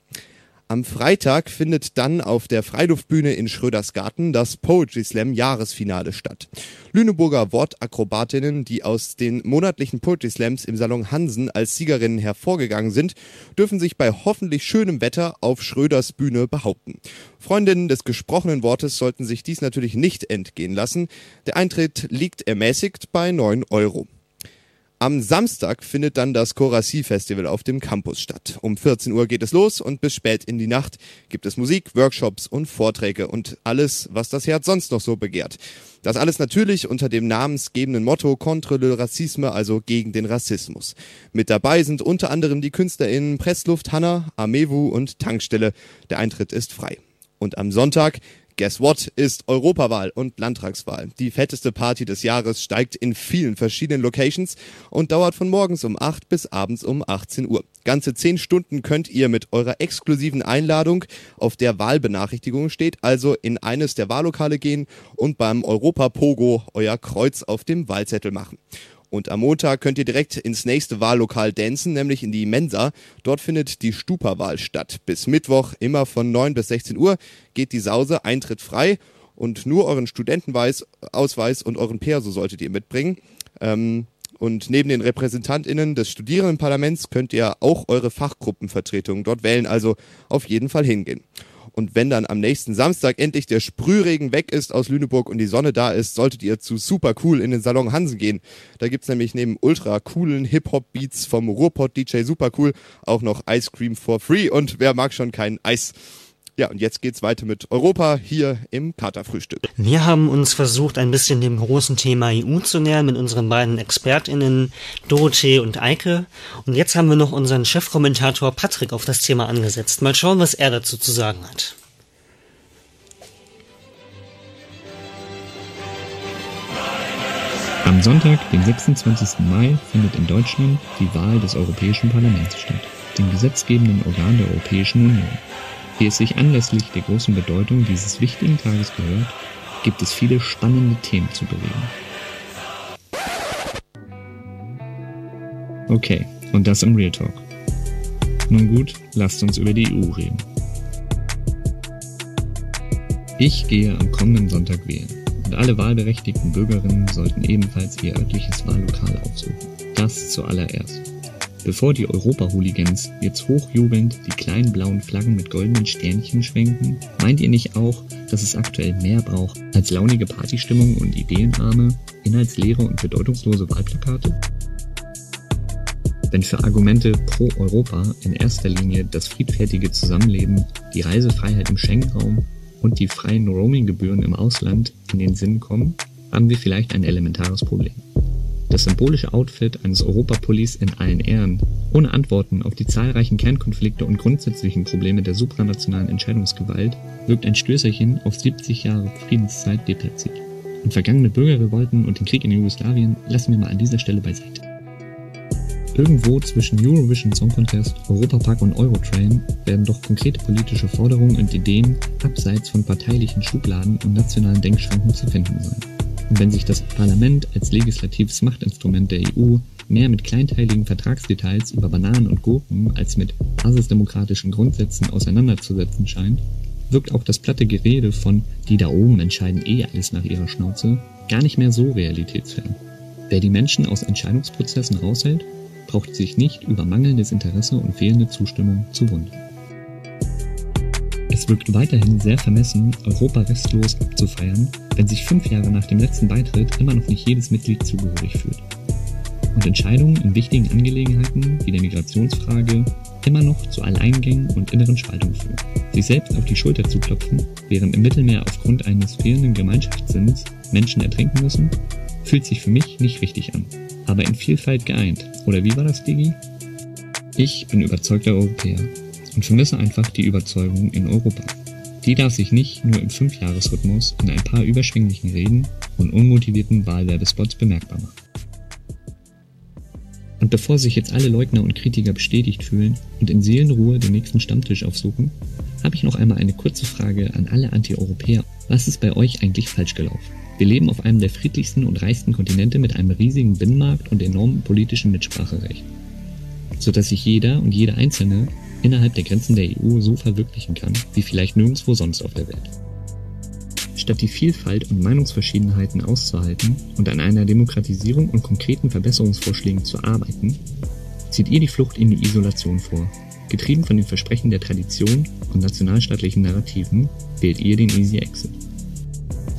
Am Freitag findet dann auf der Freiluftbühne in Schröders Garten das Poetry Slam Jahresfinale statt. Lüneburger Wortakrobatinnen, die aus den monatlichen Poetry Slams im Salon Hansen als Siegerinnen hervorgegangen sind, dürfen sich bei hoffentlich schönem Wetter auf Schröders Bühne behaupten. Freundinnen des gesprochenen Wortes sollten sich dies natürlich nicht entgehen lassen. Der Eintritt liegt ermäßigt bei 9 Euro. Am Samstag findet dann das Corasi Festival auf dem Campus statt. Um 14 Uhr geht es los und bis spät in die Nacht gibt es Musik, Workshops und Vorträge und alles, was das Herz sonst noch so begehrt. Das alles natürlich unter dem namensgebenden Motto Contre le Racisme, also gegen den Rassismus. Mit dabei sind unter anderem die KünstlerInnen Pressluft, Hanna, Amewu und Tankstelle. Der Eintritt ist frei. Und am Sonntag Guess what ist Europawahl und Landtagswahl. Die fetteste Party des Jahres steigt in vielen verschiedenen Locations und dauert von morgens um 8 bis abends um 18 Uhr. Ganze 10 Stunden könnt ihr mit eurer exklusiven Einladung, auf der Wahlbenachrichtigung steht, also in eines der Wahllokale gehen und beim Europa-Pogo euer Kreuz auf dem Wahlzettel machen. Und am Montag könnt ihr direkt ins nächste Wahllokal dancen, nämlich in die Mensa. Dort findet die Stupa-Wahl statt. Bis Mittwoch, immer von 9 bis 16 Uhr, geht die Sause, Eintritt frei. Und nur euren Studentenausweis und euren Perso solltet ihr mitbringen. Ähm, und neben den RepräsentantInnen des Studierendenparlaments könnt ihr auch eure Fachgruppenvertretungen dort wählen, also auf jeden Fall hingehen. Und wenn dann am nächsten Samstag endlich der Sprühregen weg ist aus Lüneburg und die Sonne da ist, solltet ihr zu super cool in den Salon Hansen gehen. Da gibt's nämlich neben ultra coolen Hip-Hop-Beats vom Ruhrpott-DJ super cool auch noch Ice Cream for free und wer mag schon kein Eis? Ja, und jetzt geht's weiter mit Europa hier im Katerfrühstück. Wir haben uns versucht, ein bisschen dem großen Thema EU zu nähern mit unseren beiden ExpertInnen Dorothee und Eike. Und jetzt haben wir noch unseren Chefkommentator Patrick auf das Thema angesetzt. Mal schauen, was er dazu zu sagen hat. Am Sonntag, den 26. Mai, findet in Deutschland die Wahl des Europäischen Parlaments statt, dem gesetzgebenden Organ der Europäischen Union. Wie es sich anlässlich der großen Bedeutung dieses wichtigen Tages gehört, gibt es viele spannende Themen zu bereden. Okay, und das im Real Talk. Nun gut, lasst uns über die EU reden. Ich gehe am kommenden Sonntag wählen und alle wahlberechtigten Bürgerinnen sollten ebenfalls ihr örtliches Wahllokal aufsuchen. Das zuallererst. Bevor die Europa-Hooligans jetzt hochjubelnd die kleinen blauen Flaggen mit goldenen Sternchen schwenken, meint ihr nicht auch, dass es aktuell mehr braucht als launige Partystimmung und ideenarme, inhaltsleere und bedeutungslose Wahlplakate? wenn für Argumente pro Europa in erster Linie das friedfertige Zusammenleben, die Reisefreiheit im Schengen-Raum und die freien Roaming-Gebühren im Ausland in den Sinn kommen, haben wir vielleicht ein elementares Problem. Das symbolische Outfit eines Europapolice in allen Ehren, ohne Antworten auf die zahlreichen Kernkonflikte und grundsätzlichen Probleme der supranationalen Entscheidungsgewalt, wirkt ein Stößerchen auf 70 Jahre Friedenszeit deplatziert. Und vergangene Bürgerrevolten und den Krieg in Jugoslawien lassen wir mal an dieser Stelle beiseite. Irgendwo zwischen Eurovision Song Contest, Europapark und Eurotrain werden doch konkrete politische Forderungen und Ideen abseits von parteilichen Schubladen und nationalen Denkschranken zu finden sein. Und wenn sich das Parlament als legislatives Machtinstrument der EU mehr mit kleinteiligen Vertragsdetails über Bananen und Gurken als mit basisdemokratischen Grundsätzen auseinanderzusetzen scheint, wirkt auch das platte Gerede von die da oben entscheiden eh alles nach ihrer Schnauze gar nicht mehr so realitätsfern. Wer die Menschen aus Entscheidungsprozessen raushält, braucht sich nicht über mangelndes Interesse und fehlende Zustimmung zu wundern. Es wirkt weiterhin sehr vermessen, Europa restlos abzufeiern, wenn sich fünf Jahre nach dem letzten Beitritt immer noch nicht jedes Mitglied zugehörig fühlt. Und Entscheidungen in wichtigen Angelegenheiten wie der Migrationsfrage immer noch zu Alleingängen und inneren Spaltungen führen. Sich selbst auf die Schulter zu klopfen, während im Mittelmeer aufgrund eines fehlenden Gemeinschaftssinns Menschen ertrinken müssen, fühlt sich für mich nicht richtig an aber in Vielfalt geeint. Oder wie war das, Digi? Ich bin überzeugter Europäer und vermisse einfach die Überzeugung in Europa. Die darf sich nicht nur im Fünfjahresrhythmus in ein paar überschwänglichen Reden und unmotivierten Wahlwerbespots bemerkbar machen. Und bevor sich jetzt alle Leugner und Kritiker bestätigt fühlen und in Seelenruhe den nächsten Stammtisch aufsuchen, habe ich noch einmal eine kurze Frage an alle Anti-Europäer. Was ist bei euch eigentlich falsch gelaufen? Wir leben auf einem der friedlichsten und reichsten Kontinente mit einem riesigen Binnenmarkt und enormem politischen Mitspracherecht, sodass sich jeder und jede Einzelne innerhalb der Grenzen der EU so verwirklichen kann, wie vielleicht nirgendwo sonst auf der Welt. Statt die Vielfalt und Meinungsverschiedenheiten auszuhalten und an einer Demokratisierung und konkreten Verbesserungsvorschlägen zu arbeiten, zieht ihr die Flucht in die Isolation vor. Getrieben von den Versprechen der Tradition und nationalstaatlichen Narrativen wählt ihr den Easy Exit.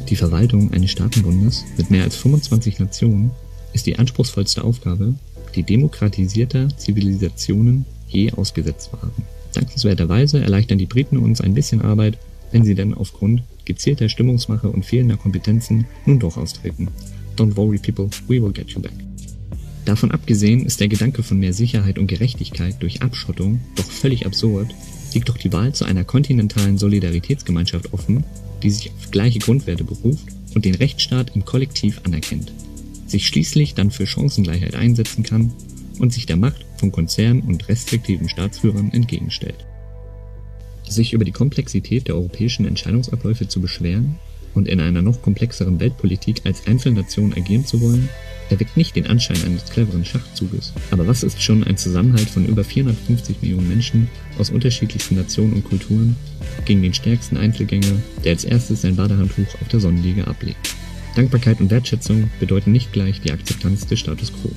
Die Verwaltung eines Staatenbundes mit mehr als 25 Nationen ist die anspruchsvollste Aufgabe, die demokratisierter Zivilisationen je ausgesetzt waren. Dankenswerterweise erleichtern die Briten uns ein bisschen Arbeit, wenn sie denn aufgrund gezielter Stimmungsmache und fehlender Kompetenzen nun doch austreten. Don't worry people, we will get you back. Davon abgesehen ist der Gedanke von mehr Sicherheit und Gerechtigkeit durch Abschottung doch völlig absurd, liegt doch die Wahl zu einer kontinentalen Solidaritätsgemeinschaft offen, die sich auf gleiche Grundwerte beruft und den Rechtsstaat im Kollektiv anerkennt, sich schließlich dann für Chancengleichheit einsetzen kann und sich der Macht von Konzernen und restriktiven Staatsführern entgegenstellt. Sich über die Komplexität der europäischen Entscheidungsabläufe zu beschweren und in einer noch komplexeren Weltpolitik als Einzelnation agieren zu wollen, erweckt nicht den Anschein eines cleveren Schachzuges. Aber was ist schon ein Zusammenhalt von über 450 Millionen Menschen aus unterschiedlichsten Nationen und Kulturen gegen den stärksten Einzelgänger, der als erstes sein Badehandtuch auf der Sonnenliege ablegt? Dankbarkeit und Wertschätzung bedeuten nicht gleich die Akzeptanz des Status quo.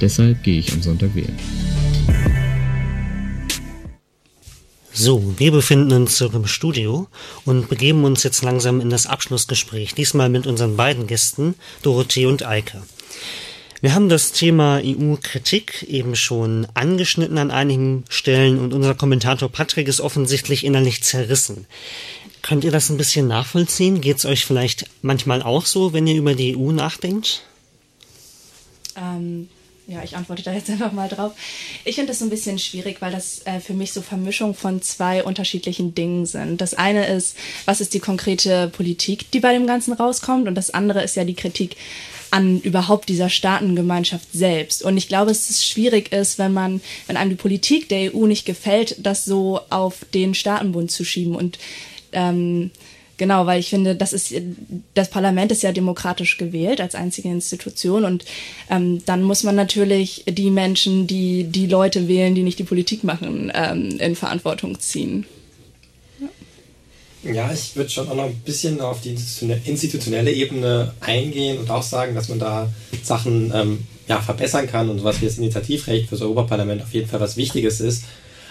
Deshalb gehe ich am Sonntag wählen. So, wir befinden uns zurück im Studio und begeben uns jetzt langsam in das Abschlussgespräch, diesmal mit unseren beiden Gästen, Dorothee und Eike. Wir haben das Thema EU-Kritik eben schon angeschnitten an einigen Stellen und unser Kommentator Patrick ist offensichtlich innerlich zerrissen. Könnt ihr das ein bisschen nachvollziehen? Geht es euch vielleicht manchmal auch so, wenn ihr über die EU nachdenkt? Ähm, ja, ich antworte da jetzt einfach mal drauf. Ich finde das so ein bisschen schwierig, weil das äh, für mich so Vermischung von zwei unterschiedlichen Dingen sind. Das eine ist, was ist die konkrete Politik, die bei dem Ganzen rauskommt, und das andere ist ja die Kritik an überhaupt dieser Staatengemeinschaft selbst. Und ich glaube, es schwierig ist, wenn man, wenn einem die Politik der EU nicht gefällt, das so auf den Staatenbund zu schieben und ähm, Genau, weil ich finde, das ist das Parlament ist ja demokratisch gewählt als einzige Institution und ähm, dann muss man natürlich die Menschen, die die Leute wählen, die nicht die Politik machen, ähm, in Verantwortung ziehen. Ja, ich würde schon auch noch ein bisschen auf die institutionelle Ebene eingehen und auch sagen, dass man da Sachen ähm, ja, verbessern kann und sowas wie das Initiativrecht für das Europaparlament auf jeden Fall was Wichtiges ist.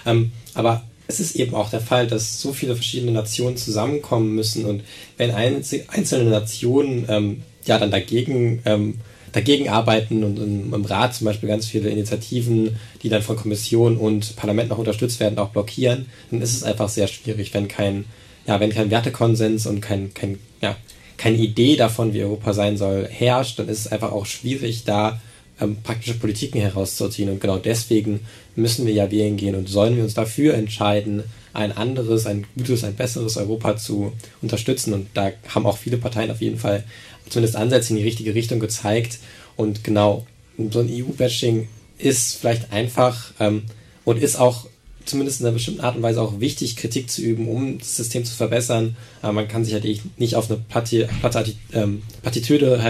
Ähm, aber es ist eben auch der Fall, dass so viele verschiedene Nationen zusammenkommen müssen und wenn einzelne Nationen ähm, ja dann dagegen ähm, dagegen arbeiten und im, Rat zum Beispiel ganz viele Initiativen, die dann von Kommission und Parlament noch unterstützt werden, auch blockieren, dann ist es einfach sehr schwierig, wenn kein, ja, wenn kein Wertekonsens und kein, kein, ja, keine Idee davon, wie Europa sein soll, herrscht, dann ist es einfach auch schwierig, da ähm, praktische Politiken herauszuziehen. Und genau deswegen müssen wir ja wählen gehen und sollen wir uns dafür entscheiden, ein anderes, ein gutes, ein besseres Europa zu unterstützen. Und da haben auch viele Parteien auf jeden Fall zumindest Ansätze in die richtige Richtung gezeigt. Und genau, so ein EU-Bashing ist vielleicht einfach ähm, und ist auch zumindest in einer bestimmten Art und Weise auch wichtig, Kritik zu üben, um das System zu verbessern. Aber man kann sich halt nicht auf eine platte ähm, Plattitüde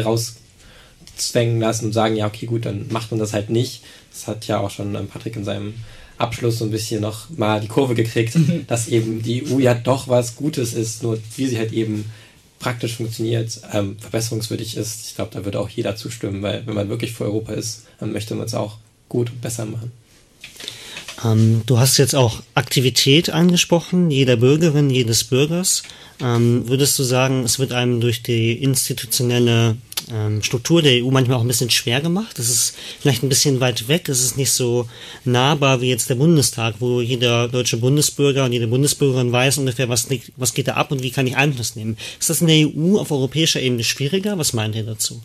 herauszwängen lassen und sagen, ja, okay, gut, dann macht man das halt nicht. Das hat ja auch schon ähm, Patrick in seinem Abschluss so ein bisschen noch mal die Kurve gekriegt, mhm. dass eben die EU ja doch was Gutes ist, nur wie sie halt eben praktisch funktioniert, ähm, verbesserungswürdig ist. Ich glaube, da würde auch jeder zustimmen, weil wenn man wirklich für Europa ist, dann möchte man es auch gut und besser machen. Ähm, du hast jetzt auch Aktivität angesprochen, jeder Bürgerin, jedes Bürgers. Ähm, würdest du sagen, es wird einem durch die institutionelle ähm, Struktur der EU manchmal auch ein bisschen schwer gemacht? Es ist vielleicht ein bisschen weit weg, es ist nicht so nahbar wie jetzt der Bundestag, wo jeder deutsche Bundesbürger und jede Bundesbürgerin weiß ungefähr, was, was geht da ab und wie kann ich Einfluss nehmen. Ist das in der EU auf europäischer Ebene schwieriger? Was meint ihr dazu?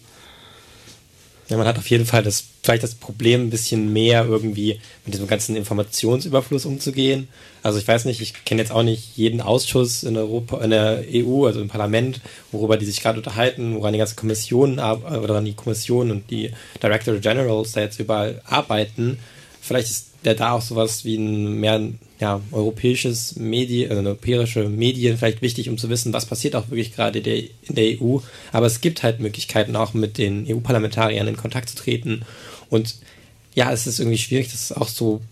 Ja, man hat auf jeden Fall das, vielleicht das Problem, ein bisschen mehr irgendwie mit diesem ganzen Informationsüberfluss umzugehen. Also ich weiß nicht, ich kenne jetzt auch nicht jeden Ausschuss in Europa, in der EU, also im Parlament, worüber die sich gerade unterhalten, woran die ganzen Kommissionen oder an die Kommission und die Director Generals da jetzt überall arbeiten. Vielleicht ist der da auch sowas wie ein mehr ja, europäisches Medien, also europäische Medien vielleicht wichtig, um zu wissen, was passiert auch wirklich gerade in der EU. Aber es gibt halt Möglichkeiten, auch mit den EU-Parlamentariern in Kontakt zu treten. Und ja, es ist irgendwie schwierig, das auch so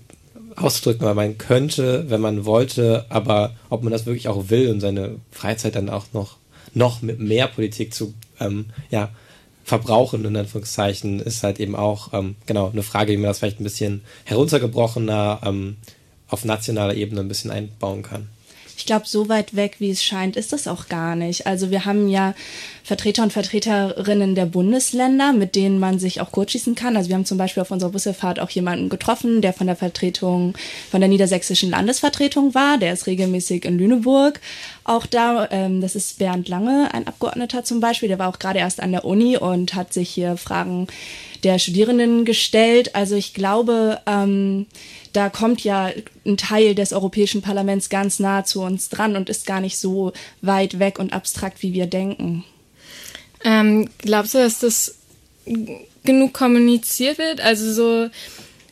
auszudrücken, weil man könnte, wenn man wollte, aber ob man das wirklich auch will und seine Freizeit dann auch noch, noch mit mehr Politik zu, ähm, ja, verbrauchen, in Anführungszeichen, ist halt eben auch ähm, genau eine Frage, wie man das vielleicht ein bisschen heruntergebrochener ähm, auf nationaler Ebene ein bisschen einbauen kann. Ich glaube, so weit weg, wie es scheint, ist das auch gar nicht. Also wir haben ja Vertreter und Vertreterinnen der Bundesländer, mit denen man sich auch kurzschießen kann. Also wir haben zum Beispiel auf unserer Bussefahrt auch jemanden getroffen, der von der Vertretung, von der niedersächsischen Landesvertretung war. Der ist regelmäßig in Lüneburg auch da. Ähm, das ist Bernd Lange, ein Abgeordneter zum Beispiel. Der war auch gerade erst an der Uni und hat sich hier Fragen der Studierenden gestellt. Also ich glaube, ähm, da kommt ja ein Teil des Europäischen Parlaments ganz nah zu uns dran und ist gar nicht so weit weg und abstrakt, wie wir denken. Ähm, glaubst du, dass das genug kommuniziert wird? Also so,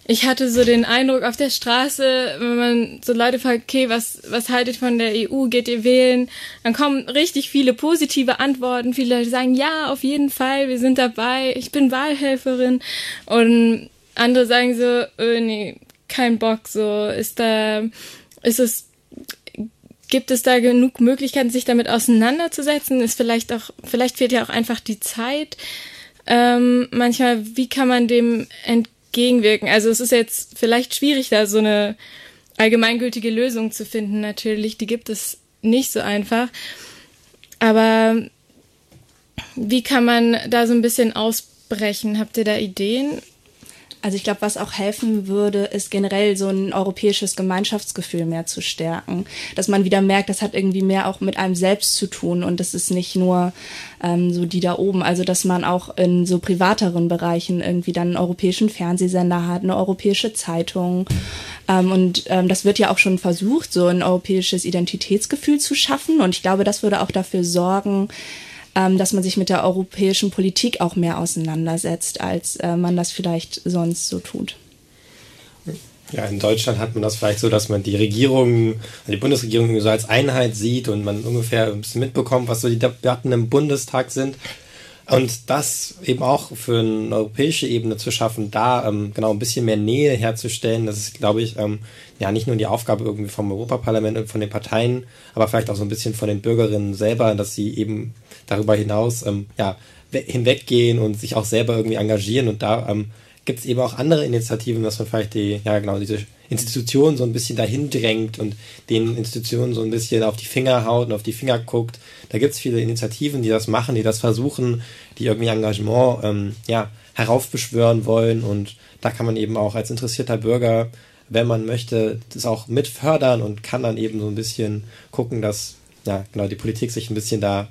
ich hatte so den Eindruck auf der Straße, wenn man so Leute fragt, okay, was, was haltet von der EU, geht ihr wählen? Dann kommen richtig viele positive Antworten. Viele Leute sagen, ja, auf jeden Fall, wir sind dabei, ich bin Wahlhelferin. Und andere sagen so, äh, nee, kein Bock, so ist da, ist es, gibt es da genug Möglichkeiten, sich damit auseinanderzusetzen? Ist vielleicht auch, vielleicht fehlt ja auch einfach die Zeit. Ähm, manchmal, wie kann man dem entgegenwirken? Also es ist jetzt vielleicht schwierig, da so eine allgemeingültige Lösung zu finden. Natürlich, die gibt es nicht so einfach. Aber wie kann man da so ein bisschen ausbrechen? Habt ihr da Ideen? Also ich glaube, was auch helfen würde, ist generell so ein europäisches Gemeinschaftsgefühl mehr zu stärken. Dass man wieder merkt, das hat irgendwie mehr auch mit einem selbst zu tun und das ist nicht nur ähm, so die da oben. Also dass man auch in so privateren Bereichen irgendwie dann einen europäischen Fernsehsender hat, eine europäische Zeitung. Ähm, und ähm, das wird ja auch schon versucht, so ein europäisches Identitätsgefühl zu schaffen. Und ich glaube, das würde auch dafür sorgen, ähm, dass man sich mit der europäischen Politik auch mehr auseinandersetzt, als äh, man das vielleicht sonst so tut. Ja, in Deutschland hat man das vielleicht so, dass man die Regierung, die Bundesregierung so als Einheit sieht und man ungefähr ein bisschen mitbekommt, was so die Debatten im Bundestag sind. Und das eben auch für eine europäische Ebene zu schaffen, da ähm, genau ein bisschen mehr Nähe herzustellen, das ist, glaube ich, ähm, ja nicht nur die Aufgabe irgendwie vom Europaparlament und von den Parteien, aber vielleicht auch so ein bisschen von den Bürgerinnen selber, dass sie eben darüber hinaus ähm, ja, hinweggehen und sich auch selber irgendwie engagieren und da ähm, gibt es eben auch andere Initiativen, dass man vielleicht die, ja genau, diese Institutionen so ein bisschen dahin drängt und den Institutionen so ein bisschen auf die Finger haut und auf die Finger guckt. Da gibt es viele Initiativen, die das machen, die das versuchen, die irgendwie Engagement ähm, ja, heraufbeschwören wollen und da kann man eben auch als interessierter Bürger, wenn man möchte, das auch mit fördern und kann dann eben so ein bisschen gucken, dass ja genau die Politik sich ein bisschen da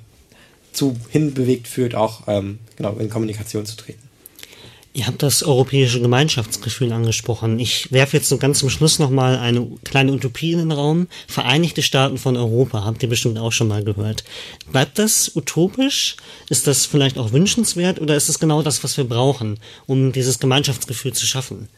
zu hinbewegt fühlt, auch ähm, genau in Kommunikation zu treten. Ihr habt das europäische Gemeinschaftsgefühl angesprochen. Ich werfe jetzt so ganz zum Schluss nochmal eine kleine Utopie in den Raum. Vereinigte Staaten von Europa, habt ihr bestimmt auch schon mal gehört. Bleibt das utopisch? Ist das vielleicht auch wünschenswert oder ist es genau das, was wir brauchen, um dieses Gemeinschaftsgefühl zu schaffen?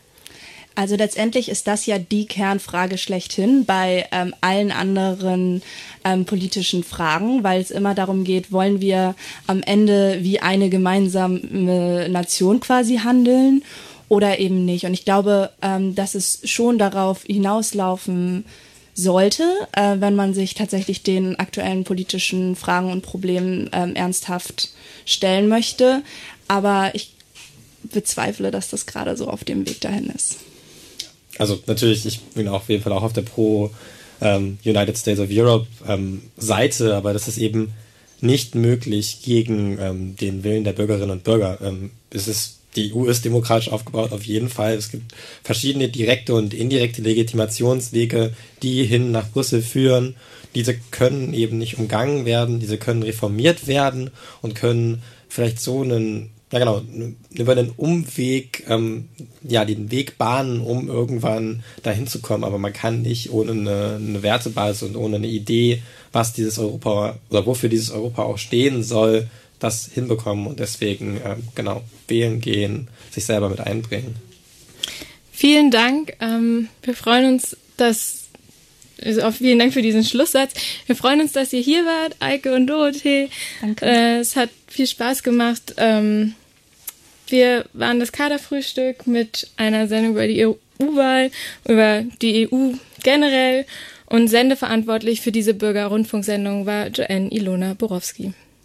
Also letztendlich ist das ja die Kernfrage schlechthin bei ähm, allen anderen ähm, politischen Fragen, weil es immer darum geht, wollen wir am Ende wie eine gemeinsame Nation quasi handeln oder eben nicht. Und ich glaube, ähm, dass es schon darauf hinauslaufen sollte, äh, wenn man sich tatsächlich den aktuellen politischen Fragen und Problemen ähm, ernsthaft stellen möchte. Aber ich bezweifle, dass das gerade so auf dem Weg dahin ist also natürlich, ich bin auf jeden Fall auch auf der Pro ähm, United States of Europe ähm, Seite, aber das ist eben nicht möglich gegen ähm, den Willen der Bürgerinnen und Bürger. Ähm, es ist, die EU ist demokratisch aufgebaut, auf jeden Fall. Es gibt verschiedene direkte und indirekte Legitimationswege, die hin nach Brüssel führen. Diese können eben nicht umgangen werden, diese können reformiert werden und können vielleicht so einen ja genau, über den Umweg, ähm, ja, den Weg bahnen, um irgendwann dahin zu kommen. Aber man kann nicht ohne eine, eine Wertebasis und ohne eine Idee, was dieses Europa oder wofür dieses Europa auch stehen soll, das hinbekommen und deswegen, ähm, genau, wählen gehen, sich selber mit einbringen. Vielen Dank. Ähm, wir freuen uns, dass also auch vielen Dank für diesen Schlusssatz. Wir freuen uns, dass ihr hier wart, Eike und Dorothee. Danke. Äh, es hat viel Spaß gemacht. Ähm, wir waren das Kaderfrühstück mit einer Sendung über die EU-Wahl, über die EU generell und sendeverantwortlich für diese Bürgerrundfunksendung war Joanne Ilona Borowski.